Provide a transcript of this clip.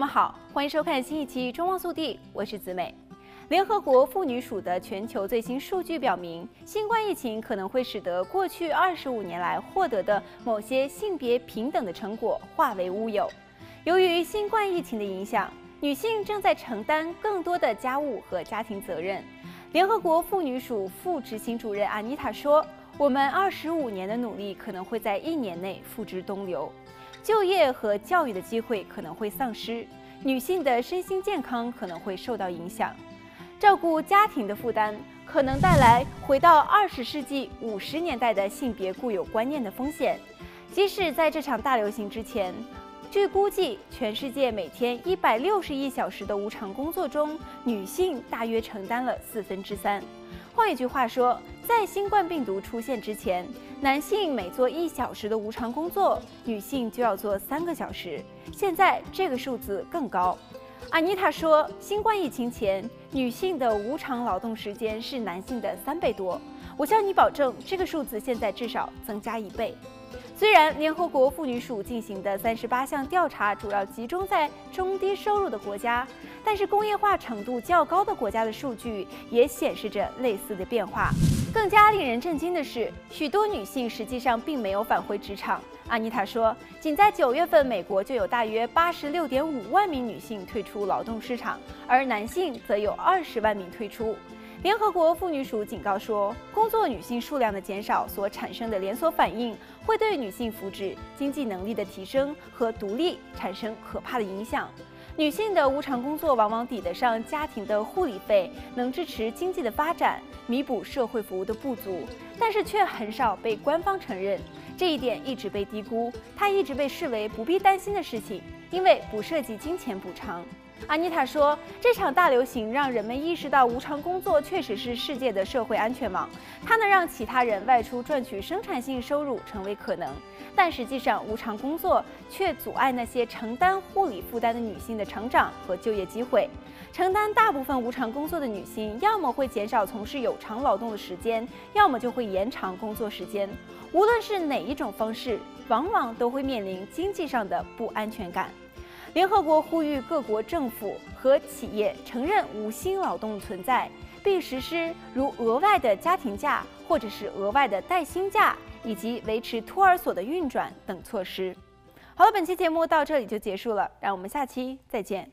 们好，欢迎收看新一期《中望速递》，我是子美。联合国妇女署的全球最新数据表明，新冠疫情可能会使得过去二十五年来获得的某些性别平等的成果化为乌有。由于新冠疫情的影响，女性正在承担更多的家务和家庭责任。联合国妇女署副执行主任阿妮塔说：“我们二十五年的努力可能会在一年内付之东流。”就业和教育的机会可能会丧失，女性的身心健康可能会受到影响，照顾家庭的负担可能带来回到二十世纪五十年代的性别固有观念的风险。即使在这场大流行之前，据估计，全世界每天一百六十亿小时的无偿工作中，女性大约承担了四分之三。换一句话说，在新冠病毒出现之前，男性每做一小时的无偿工作，女性就要做三个小时。现在这个数字更高。阿妮塔说，新冠疫情前，女性的无偿劳动时间是男性的三倍多。我向你保证，这个数字现在至少增加一倍。虽然联合国妇女署进行的三十八项调查主要集中在中低收入的国家，但是工业化程度较高的国家的数据也显示着类似的变化。更加令人震惊的是，许多女性实际上并没有返回职场。阿妮塔说，仅在九月份，美国就有大约八十六点五万名女性退出劳动市场，而男性则有二十万名退出。联合国妇女署警告说，工作女性数量的减少所产生的连锁反应，会对女性福祉、经济能力的提升和独立产生可怕的影响。女性的无偿工作往往抵得上家庭的护理费，能支持经济的发展，弥补社会服务的不足，但是却很少被官方承认。这一点一直被低估，它一直被视为不必担心的事情，因为不涉及金钱补偿。阿妮塔说：“这场大流行让人们意识到，无偿工作确实是世界的社会安全网，它能让其他人外出赚取生产性收入成为可能。但实际上，无偿工作却阻碍那些承担护理负担的女性的成长和就业机会。承担大部分无偿工作的女性，要么会减少从事有偿劳动的时间，要么就会延长工作时间。无论是哪一种方式，往往都会面临经济上的不安全感。”联合国呼吁各国政府和企业承认无薪劳动存在，并实施如额外的家庭假或者是额外的带薪假，以及维持托儿所的运转等措施。好了，本期节目到这里就结束了，让我们下期再见。